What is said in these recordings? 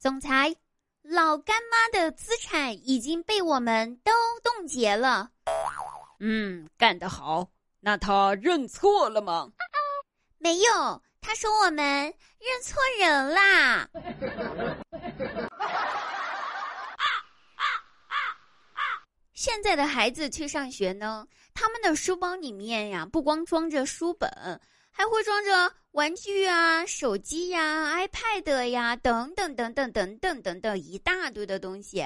总裁，老干妈的资产已经被我们都冻结了。嗯，干得好。那他认错了吗？没有，他说我们认错人啦。现在的孩子去上学呢，他们的书包里面呀，不光装着书本，还会装着玩具啊、手机呀、iPad 呀等等等等等等等等一大堆的东西。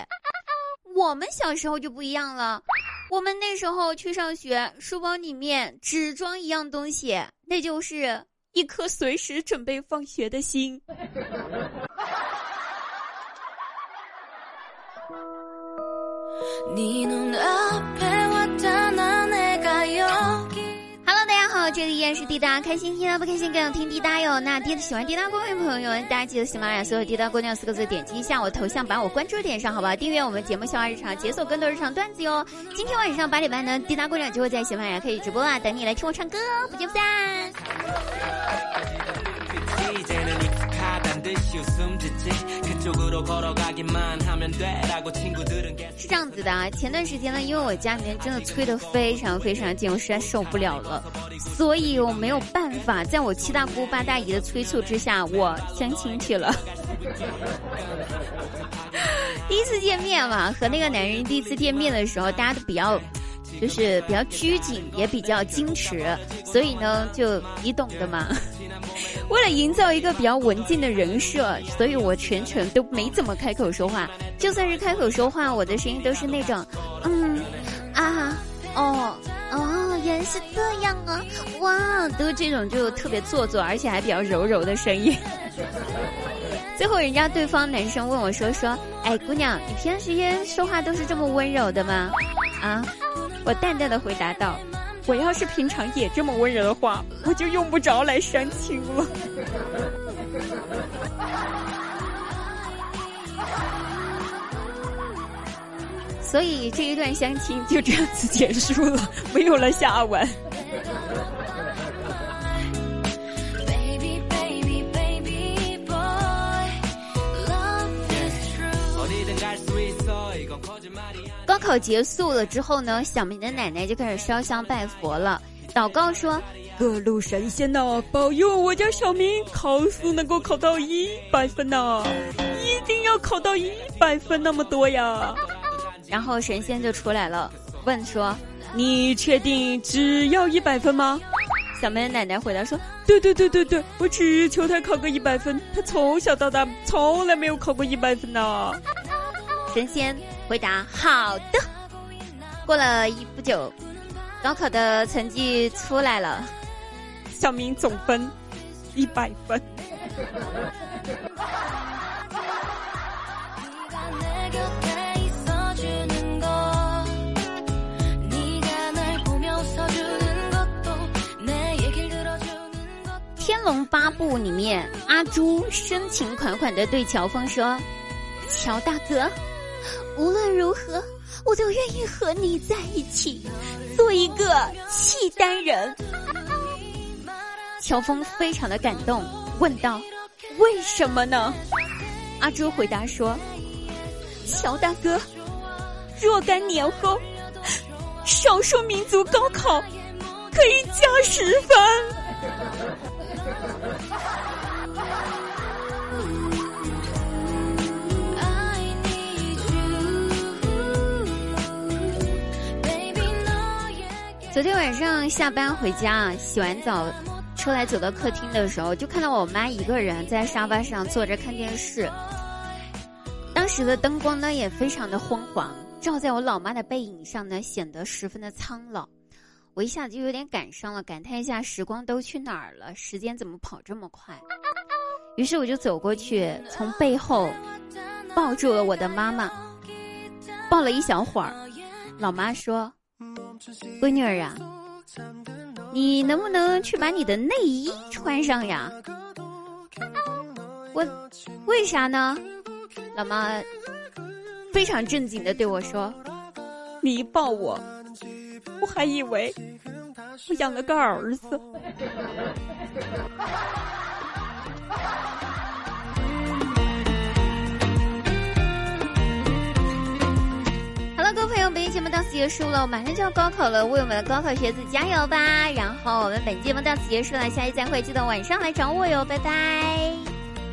我们小时候就不一样了，我们那时候去上学，书包里面只装一样东西，那就是一颗随时准备放学的心。你能爱这里依然是滴答，开心听到不开心更要听滴答哟。那滴喜欢滴答公园的朋友，大家记得喜马拉雅所有滴答姑娘四个字点击一下我头像，把我关注点上，好不好？订阅我们节目笑话日常，解锁更多日常段子哟。今天晚上八点半呢，滴答姑娘就会在喜马拉雅可以直播啊，等你来听我唱歌，不见不散。是这样子的啊，前段时间呢，因为我家里面真的催得非常非常紧，我实在受不了了，所以我没有办法，在我七大姑八大姨的催促之下，我相亲去了。第一次见面嘛，和那个男人第一次见面的时候，大家都比较，就是比较拘谨，也比较矜持，所以呢，就你懂的嘛。为了营造一个比较文静的人设，所以我全程都没怎么开口说话。就算是开口说话，我的声音都是那种，嗯，啊，哦，哦，原来是这样啊，哇，都这种就特别做作，而且还比较柔柔的声音。最后，人家对方男生问我说：“说，哎，姑娘，你平时间说话都是这么温柔的吗？”啊，我淡淡的回答道。我要是平常也这么温柔的话，我就用不着来相亲了。所以这一段相亲就这样子结束了，没有了下文。考结束了之后呢，小明的奶奶就开始烧香拜佛了，祷告说：“各路神仙呐，保佑我家小明考试能够考到一百分呐，一定要考到一百分那么多呀。”然后神仙就出来了，问说：“你确定只要一百分吗？”小明的奶奶回答说：“对对对对对，我只求他考个一百分，他从小到大从来没有考过一百分呐。”神仙。回答好的。过了一不久，高考的成绩出来了，小明总分一百分。《天龙八部》里面，阿朱深情款款的对乔峰说：“乔大哥。”无论如何，我都愿意和你在一起，做一个契丹人。乔峰非常的感动，问道：“为什么呢？”阿朱回答说：“乔大哥，若干年后，少数民族高考可以加十分。”昨天晚上下班回家，洗完澡出来走到客厅的时候，就看到我妈一个人在沙发上坐着看电视。当时的灯光呢也非常的昏黄，照在我老妈的背影上呢，显得十分的苍老。我一下子就有点感伤了，感叹一下时光都去哪儿了，时间怎么跑这么快？于是我就走过去，从背后抱住了我的妈妈，抱了一小会儿。老妈说。闺女儿啊，你能不能去把你的内衣穿上呀？我为啥呢？老妈非常正经的对我说：“你一抱我，我还以为我养了个儿子。”到此结束了，马上就要高考了，为我们的高考学子加油吧！然后我们本节目到此结束了，下期再会，记得晚上来找我哟，拜拜。